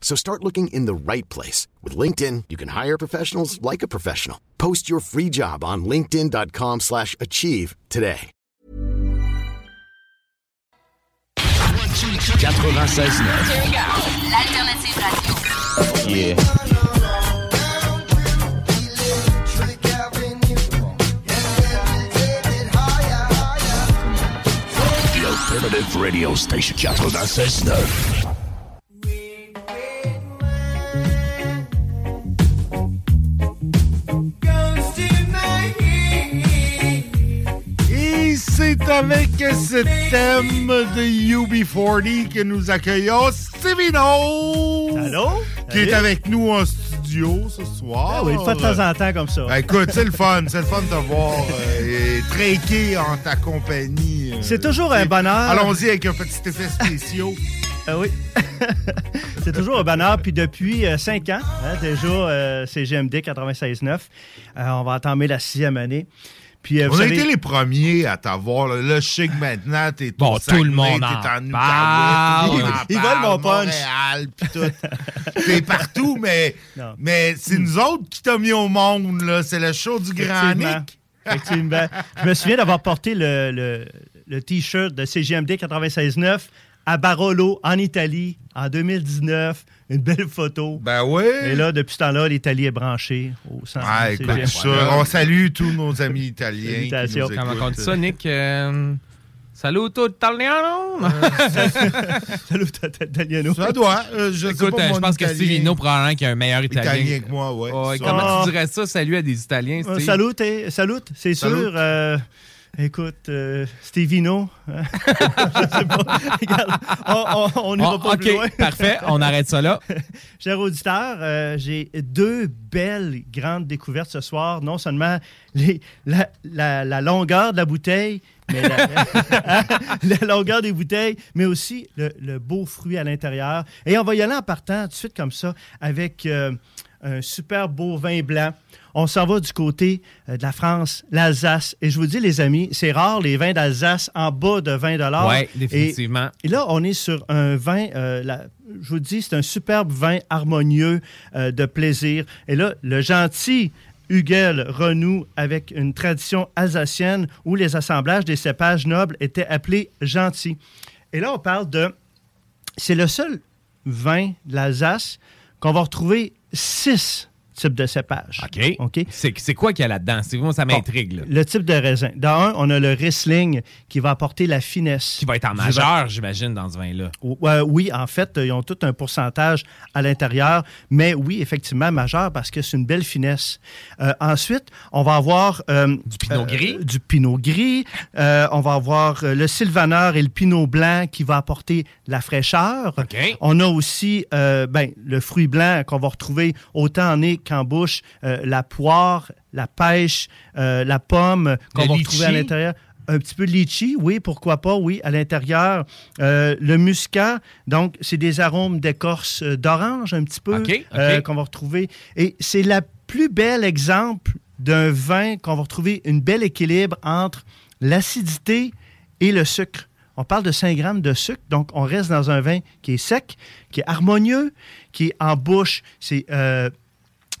So start looking in the right place. With LinkedIn, you can hire professionals like a professional. Post your free job on linkedin.com slash achieve today. 96 L'alternative radio. Yeah. The alternative radio station 96.9. avec ce thème de UB40 que nous accueillons Stevino! Allô? Qui est avec nous en studio ce soir. Ah oui, fois de temps en temps comme ça. Ben, écoute, c'est le fun. C'est le fun de te voir euh, et en ta compagnie. euh, C'est toujours un bonheur. Allons-y avec un petit effet spécial. Ah oui. c'est toujours un bonheur. Puis depuis euh, cinq ans, hein, déjà, euh, c'est GMD 96.9. Euh, on va entamer la sixième année. Puis, euh, On vous a savez- été les premiers à t'avoir. Là, Là, je sais que maintenant, t'es Bon, tout le monde t'es en en parle. Outaouais, Ils- en ils parle, veulent mon punch. Montréal, pis tout. t'es partout, mais, Non. mais c'est nous autres qui t'ont mis au monde. là. C'est le show du Grand. Nick. Effectivement. Je me souviens d'avoir porté le, le- le T-shirt de CGMD 96.9 à Barolo, en Italie, en 2019. Une belle photo. Ben oui. Et là, depuis ce temps-là, l'Italie est branchée au centre Ah, écoute, on salue tous nos amis italiens. qui Salutations. nous Comment écoutent. on dit ça, Nick? Euh, Saluto italiano! Salut, Italiano. Ça doit. euh, je Écoute, euh, je pense que. Stevino, probablement, qui est un meilleur italien. Italien que moi, ouais. Ouais, comment Ah. tu dirais ça? Salut à des Italiens, Euh, Steve? salut, t'es- salut, c'est sûr. Écoute, euh, Stevino. hein? Je sais pas. Regarde, on- n'ira Oh, pas plus loin. OK, parfait. On arrête ça là. Cher auditeur, euh, j'ai deux belles grandes découvertes ce soir. Non seulement les- la, la- la longueur de la bouteille, mais la, hein, la longueur des bouteilles, mais aussi le, le beau fruit à l'intérieur. Et on va y aller en partant tout de suite comme ça avec euh, un super beau vin blanc. On s'en va du côté euh, de la France, l'Alsace. Et je vous dis, les amis, c'est rare les vins d'Alsace en bas de 20 Oui, Et- définitivement. et là, on est sur un vin, euh, la- je vous dis, c'est un superbe vin harmonieux euh, de plaisir. Et là, le gentil Hugel renoue avec une tradition alsacienne où les assemblages des cépages nobles étaient appelés gentils. Et là, on parle de... C'est le seul vin de l'Alsace qu'on va retrouver six types de cépages. OK. C'est quoi qu'il y a là-dedans? Moi, ça m'intrigue. là. Le type de raisin. Dans un, on a le Riesling qui va apporter la finesse. Qui va être en majeur, j'imagine, dans ce vin-là. Oui, en fait, ils ont tout un pourcentage à l'intérieur, mais oui, effectivement, majeur parce que c'est une belle finesse. Euh, ensuite, on va avoir euh, Du pinot euh, gris? du pinot gris. On va avoir le sylvaner et le pinot blanc qui va apporter la fraîcheur. OK. On a aussi ben, le fruit blanc qu'on va retrouver autant en nez qu'en bouche, euh, la poire, la pêche, euh, la pomme qu'on Le va retrouver à l'intérieur. Un petit peu de litchi, oui, pourquoi pas, oui, à l'intérieur. Euh, le muscat, donc, c'est des arômes d'écorce d'orange, un petit peu, euh, qu'on va retrouver. Et c'est la plus belle exemple d'un vin qu'on va retrouver un bel équilibre entre l'acidité et le sucre. On parle de 5 grammes de sucre, donc on reste dans un vin qui est sec, qui est harmonieux, qui est en bouche, c'est euh,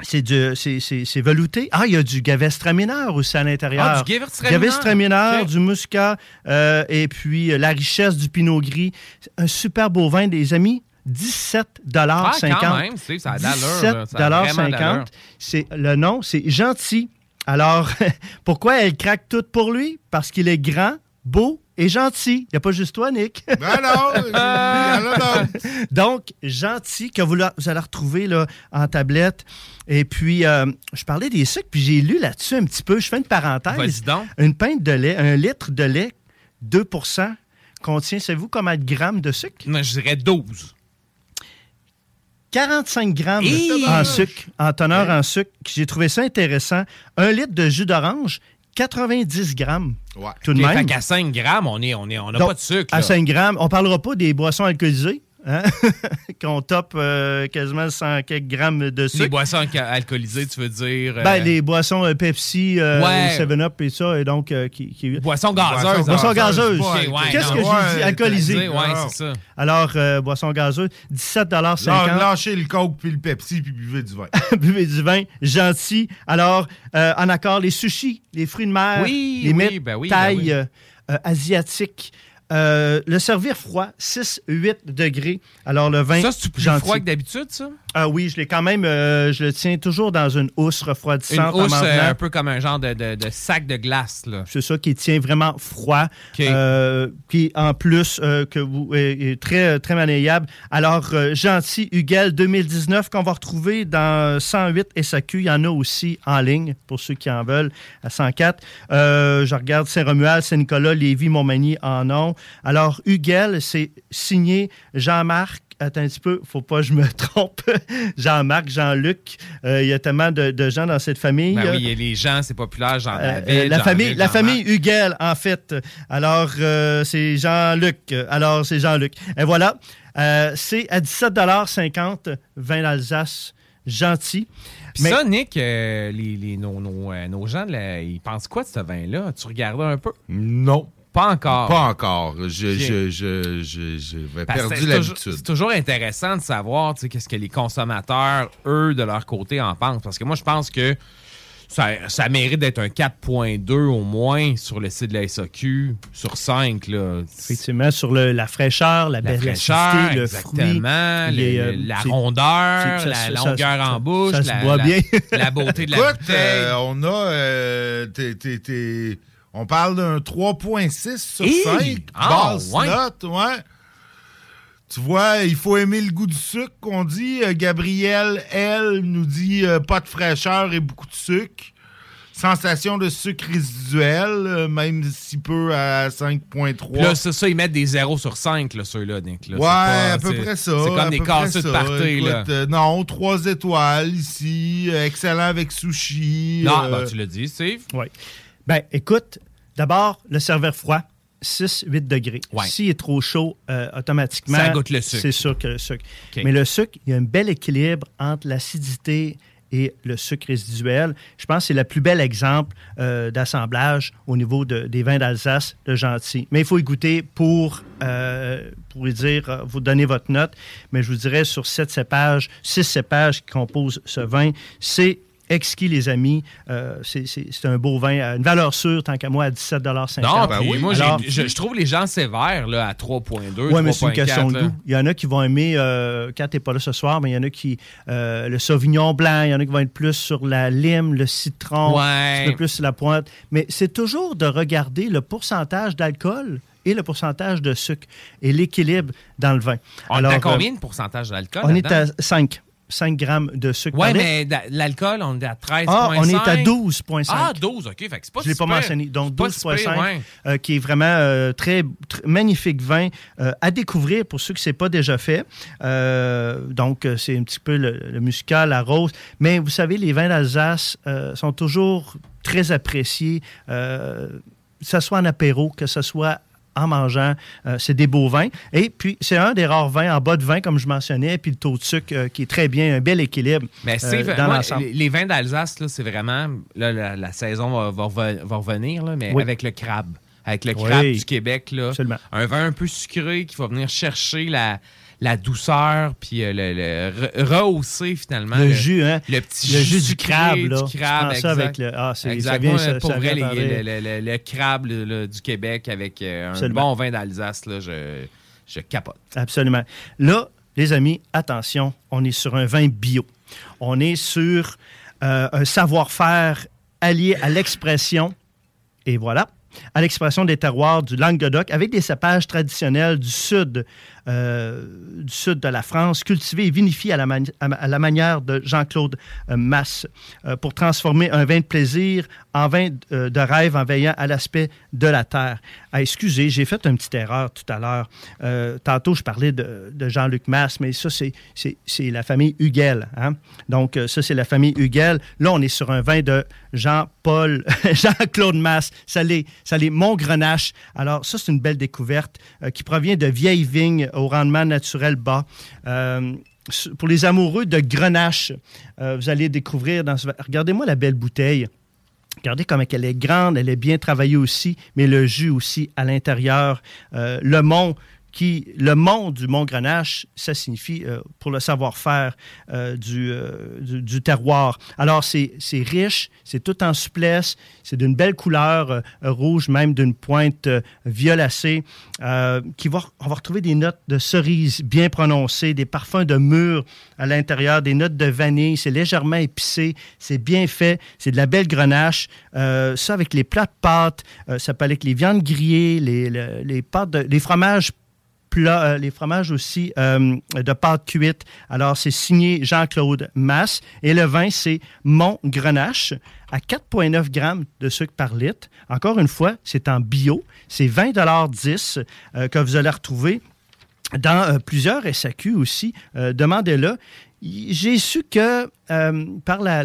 c'est du- c'est- c'est- c'est velouté. Ah, il y a du Gewürztraminer aussi à l'intérieur. Ah, du Gewürztraminer. Gewürztraminer, OK. du muscat, euh, et puis euh, la richesse du pinot gris. Un super beau vin, des amis. 17 Ah, 50. quand même, c'est- ça a d'allure, là. Ça a vraiment 17 d'allure. C'est le nom, c'est gentil. Alors, pourquoi elle craque toute pour lui? Parce qu'il est grand, beau et gentil. Il n'y a pas juste toi, Nick. Ben non. Donc, gentil, que vous, la- vous allez retrouver là, en tablette. Et puis, euh, je parlais des sucres, puis j'ai lu là-dessus un petit peu. Je fais une parenthèse. Vas-y donc. Une pinte de lait, un litre de lait, 2% contient, savez-vous combien de grammes de sucre? Moi, je dirais 12. 45 grammes en sucre, en teneur en sucre. J'ai trouvé ça intéressant. Un litre de jus d'orange, 90 grammes. Ouais. Tout de même. Fait qu'à 5 grammes, on est, on est, on n'a Donc, pas de sucre. À là. 5 grammes. On parlera pas des boissons alcoolisées, hein? qu'on top euh, quasiment 100 quelques grammes de Les sucre. boissons alca- alcoolisées, tu veux dire. euh, Ben, les boissons euh, Pepsi, euh, Ouais. 7-Up et ça, et donc, euh, qui, qui- boissons gazeuses. Boissons Boissons gazeuses. ouais, Qu'est-ce que j'ai dit? Alcoolisé. Ouais, Non. c'est ça. Alors, euh, boissons gazeuses, 17,50 Lâ- Lâchez le coke puis le Pepsi puis buvez du vin. buvez du vin, gentil. Alors, euh, en accord, les sushis, les fruits de mer, Oui, les oui, mets ben oui, taille ben oui. Euh, le servir froid, 6-8 degrés. Alors, le vin, Ça, c'est plus froid que d'habitude, ça? Ah oui, je l'ai quand même, euh, je le tiens toujours dans une housse Une refroidissante en housse euh, un peu comme un genre de, de- de sac de glace, là. C'est ça qui tient vraiment froid. OK. Euh, puis en plus, euh, que vous est, est très, très maniable. Alors, euh, Gentil Huguel 2019 qu'on va retrouver dans 108 SAQ. Il y en a aussi en ligne pour ceux qui en veulent à 104. Euh, je regarde Saint-Romuald, Saint-Nicolas, Lévis, Montmagny en ont. Alors, Huguel, c'est signé Jean-Marc. Attends un petit peu, faut pas que je me trompe. Jean-Marc, Jean-Luc. Euh, il y a tellement de, de gens dans cette famille. Ben oui, les gens, c'est populaire, genre Euh, euh, la Jean-Luc, famille, la famille Huguel, en fait. Alors, euh, c'est Jean-Luc. Alors, c'est Jean-Luc. Et voilà. Euh, c'est à 17,50 vin d'Alsace. Gentil. Puis Mais- ça, Nick, euh, les, les- nos, nos, euh, nos gens, là, ils pensent quoi de ce vin-là? Tu regardais un peu? Non. Pas encore. Pas encore. Je, Ok. je, je, je, j'avais Parce que perdu l'habitude. C'est toujours intéressant de savoir tu sais, qu'est-ce que les consommateurs, eux, de leur côté, en pensent. Parce que moi, je pense que ça, ça mérite d'être un 4.2 au moins sur le site de la SAQ, sur 5. Là. Effectivement, sur le- la fraîcheur, la, La belle fraîcheur, le exactement, euh, la rondeur, ça- la longueur ça- en bouche, ça se la, boit la- bien. la beauté de la Écoute, bouteille. euh, on a. euh, t'es- on parle d'un 3,6 sur Hi! 5. Ah, basse ouais. note, ouais. Tu vois, il faut aimer le goût du sucre, qu'on dit. Euh, Gabrielle, elle, nous dit euh, pas de fraîcheur et beaucoup de sucre. Sensation de sucre résiduel, euh, même si peu à 5,3. Puis là, ça, ça, ils mettent des 0 sur 5, là, ceux-là, Nick. là. Ouais, C'est pas- à peu c'est- près ça. C'est comme des casseux de party, là. Écoute, euh, non, trois étoiles ici. euh, excellent avec sushi. Non, euh, ben, tu l'as dit, Steve. Oui. Ben, écoute, d'abord, le serveur froid, 6-8 degrés. Ouais. S'il est trop chaud, euh, automatiquement. Ça goûte le sucre. C'est sûr que le sucre. Mais le sucre, il y a un bel équilibre entre l'acidité et le sucre résiduel. Je pense que c'est le plus bel exemple euh, d'assemblage au niveau de- des vins d'Alsace, le gentil. Mais il faut y goûter pour, euh, pour lui dire, vous donner votre note. Mais je vous dirais, sur sept cépages, six cépages qui composent ce vin, c'est exquis, les amis. Euh, c'est- un beau vin à une valeur sûre, tant qu'à moi, à 17,50 Non, ben oui. moi, Alors- je, je trouve les gens sévères là, à 3.2, Oui, mais c'est une 3.4. question de goût. Il y en a qui vont aimer, euh, quand tu n'es pas là ce soir, mais il y en a qui. euh, le sauvignon blanc, il y en a qui vont être plus sur la lime, le citron, Ouais. un petit peu plus sur la pointe. Mais c'est toujours de regarder le pourcentage d'alcool et le pourcentage de sucre et l'équilibre dans le vin. On Alors, est à euh, combien de pourcentage d'alcool? on est à 5. 5 grammes de sucre. Litre. mais l'alcool, on est à 13,5. Ah, on est à 12,5. Ah, 12, OK. Fait que c'est pas Je ne l'ai pas mentionné. Donc, C'est pas si 12,5, pire, ouais. euh, qui est vraiment euh, très, tr- magnifique vin euh, à découvrir pour ceux qui ne pas déjà fait. Donc, c'est un petit peu le, le muscat, la rose. Mais vous savez, les vins d'Alsace sont toujours très appréciés, que ce soit en apéro, que ce soit en mangeant. Euh, c'est des beaux vins. Et puis, c'est un des rares vins en bas de vin, comme je mentionnais, puis le taux de sucre euh, qui est très bien, un bel équilibre Mais euh, c'est dans moi, les, les vins d'Alsace, c'est vraiment. Là, la, la saison va, va va revenir, là, mais Oui. avec le crabe. Avec le Oui. crabe du Québec. Là, Absolument. un vin un peu sucré qui va venir chercher la, la douceur, puis euh, le, le- re- rehausser finalement. Le jus, hein? Le petit Le jus, jus du crabe, là. Du crabe, prends ça exact. avec le- ah, c'est- ça Exact. vient- ça- pour ça vrai, les- le, le- le- le crabe là, du Québec avec euh, un bon vin d'Alsace, là, je, je capote. Absolument. Là, les amis, attention, on est sur un vin bio. On est sur euh, un savoir-faire allié à l'expression. Et voilà, à l'expression des terroirs du Languedoc avec des cépages traditionnels du sud, euh, du sud de la France, cultivés et vinifiés à la, manière de Jean-Claude euh, Masse, euh, pour transformer un vin de plaisir en vin de rêve en veillant à l'aspect de la terre. Ah, excusez, j'ai fait une petite erreur tout à l'heure. Tantôt, je parlais de, Jean-Luc Masse, mais ça, c'est- la famille Huguel. hein. Donc, ça, c'est la famille Huguel. Là, on est sur un vin de Jean-Paul, Jean-Claude Masse. Ça l'est, Montgrenache. Alors, ça, c'est une belle découverte qui provient de vieilles vignes au rendement naturel bas. Euh, pour les amoureux de Grenache, euh, vous allez découvrir dans ce... Regardez-moi la belle bouteille. Regardez comme elle est grande, elle est bien travaillée aussi, mais le jus aussi à l'intérieur. Euh, le mont qui, le mont du Mont Grenache, ça signifie euh, pour le savoir-faire euh, du, euh, du, du terroir. Alors, c'est riche, c'est tout en souplesse, c'est d'une belle couleur rouge, même d'une pointe violacée, qui va, on va retrouver des notes de cerise bien prononcées, des parfums de mûre à l'intérieur, des notes de vanille, c'est légèrement épicé, c'est bien fait, c'est de la belle grenache. Ça, avec les plats de pâtes, ça peut aller avec les viandes grillées, les, le- les pâtes, les fromages euh, les fromages aussi euh, de pâte cuite. Alors, c'est signé Jean-Claude Masse. Et le vin, c'est Mont Grenache à 4,9 grammes de sucre par litre. Encore une fois, c'est en bio. C'est 20,10 euh, que vous allez retrouver dans plusieurs SAQ aussi. Demandez-le. J'ai su que par la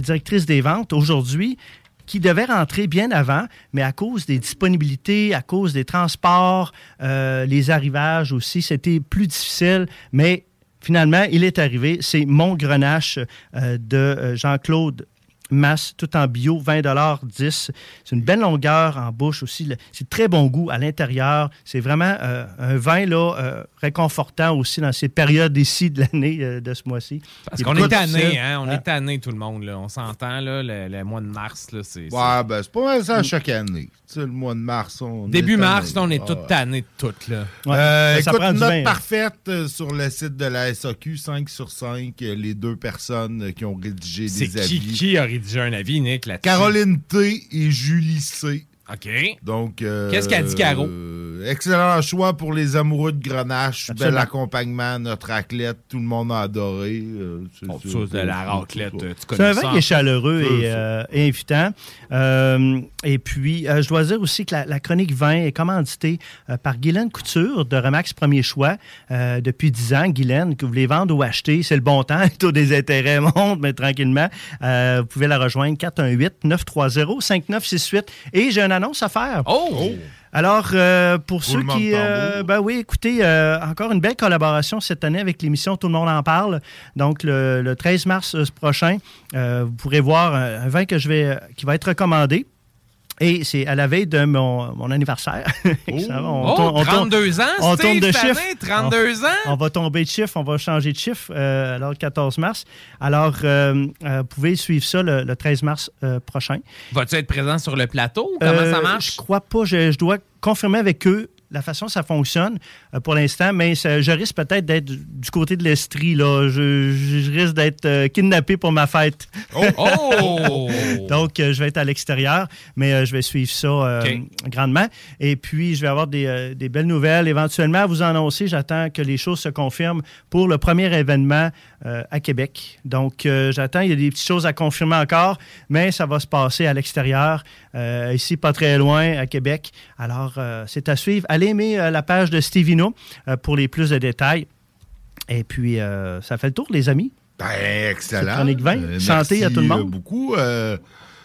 directrice des ventes aujourd'hui, qui devait rentrer bien avant, mais à cause des disponibilités, à cause des transports, euh, les arrivages aussi, c'était plus difficile, mais finalement, il est arrivé. C'est Mon Grenache euh, de euh, Jean-Claude masse, tout en bio, 20 10 C'est une belle longueur en bouche aussi. C'est de très bon goût à l'intérieur. C'est vraiment euh, un vin là, euh, réconfortant aussi dans ces périodes ici de l'année euh, de ce mois-ci. Parce qu'on est tanné, hein? On Ah. est tanné, tout le monde, là. On s'entend, là, le, le mois de mars, là, c'est... c'est- Ouais, ben, c'est pas mal ça chaque année. Tu sais, le mois de mars, on. Début est mars, là, on est Ah, tannés de tout, là. Ouais. Euh, Ça écoute, note vin, hein. parfaite sur le site de la SAQ, 5 sur 5, euh, les deux personnes qui ont rédigé C'est des qui, avis. qui a rédigé un avis, Nick, là-dessus? Caroline T et Julie C. OK. Donc, euh, Qu'est-ce qu'a dit Caro? euh, excellent choix pour les amoureux de Grenache. Absolument. Bel accompagnement, notre raclette, tout le monde a adoré. euh, c'est- Bon, de la raclette, c'est- euh, tu C'est un vin qui est chaleureux et, euh, et invitant. Euh, et puis, euh, je dois dire aussi que la, la chronique vin est commanditée euh, par Guylaine Couture de Remax Premier Choix euh, depuis 10 ans. Guylaine, que vous voulez vendre ou acheter, c'est le bon temps. Le taux des intérêts monte, mais tranquillement. Euh, vous pouvez la rejoindre 418-930-5968. Et j'ai une annonce à faire. Oh! Alors, euh, pour ceux qui... euh, ben oui, écoutez, euh, encore une belle collaboration cette année avec l'émission Tout le monde en parle. Donc, le, le 13 mars euh, prochain, vous pourrez voir un, un vin que je vais, qui va être recommandé. Et c'est à la veille de mon, mon anniversaire. Ça va, on Oh, on tourne- 32 ans, on tourne de chiffre. année, 32 ans? on va tomber de chiffre, on va changer de chiffre euh, alors le 14 mars. Alors, euh, euh, vous pouvez suivre ça le, le 13 mars prochain. Vas-tu être présent sur le plateau? Comment ça marche? Je crois pas. Je, je dois confirmer avec eux la façon dont ça fonctionne euh, pour l'instant, mais ça- je risque peut-être d'être du, côté de l'Estrie. là. Je, risque d'être euh, kidnappé pour ma fête. Oh! Donc, euh, je vais être à l'extérieur, mais je vais suivre ça grandement. Et puis, je vais avoir des, des belles nouvelles éventuellement à vous annoncer. J'attends que les choses se confirment pour le premier événement à Québec. Donc, j'attends. Il y a des petites choses à confirmer encore, mais ça va se passer à l'extérieur, ici, pas très loin, à Québec. Alors, c'est à suivre. Allez aimer euh, la page de Stevino euh, pour les plus de détails. Et puis, euh, ça fait le tour, les amis. Ben, excellent. C'est chronique vin. Euh, Santé à tout le monde. beaucoup. euh,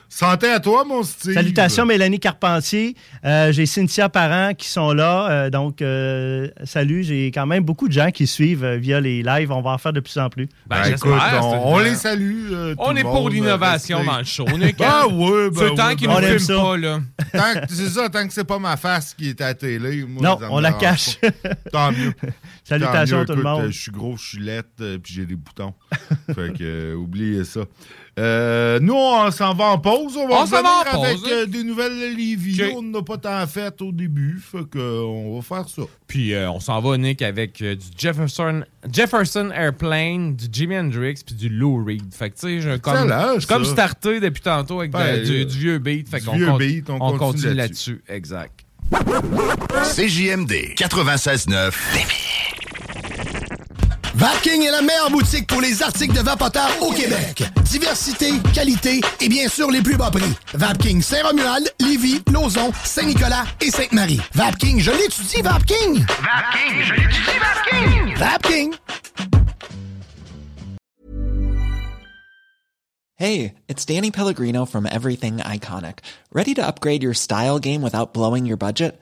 santé à toi, mon Steve. Salutations, Mélanie Carpentier. Euh, j'ai Cynthia Parent qui sont là. Euh, donc, euh, salut. J'ai quand même beaucoup de gens qui suivent euh, via les lives. On va en faire de plus en plus. Ben, Ben, écoute, on, on les salue. euh, tout On le est pour l'innovation dans le show. Nick, Ah hein? oui, ben C'est le temps qu'ils ben on nous aime filment pas, là. Tant que- C'est ça, tant que c'est pas ma face qui est à la télé. Moi, non, on la cache. Tant mieux. Salutations Tant mieux. tout le monde. euh, Je suis gros, je suis lettre, euh, puis j'ai des boutons. fait que, euh, oubliez ça. Euh, nous, on s'en va en pause. On va On s'en va revenir en avec pause. euh, des nouvelles Lévis. On n'a pas tant fait au début, fait que, euh, on va faire ça. Puis euh, on s'en va, Nick, avec euh, du Jefferson, Jefferson Airplane, du Jimi Hendrix, puis du Lou Reed. Fait que, tu sais, j'ai comme, j'ai comme starté depuis tantôt avec de- Ben, du, du vieux beat. Fait du qu'on vieux con- beat, on on continue continue là-dessus. là-dessus. Exact. CJMD 96.9. Vapking est la meilleure boutique pour les articles de vapoteurs au Québec. Diversité, qualité et bien sûr les plus bas prix. Vapking Saint-Romuald, Lévis, Lauson, Saint-Nicolas et Sainte-Marie. Vapking, je l'étudie, Vapking! Vapking, je l'étudie, Vapking! Vapking! Hey, it's Danny Pellegrino from Everything Iconic. Ready to upgrade your style game without blowing your budget?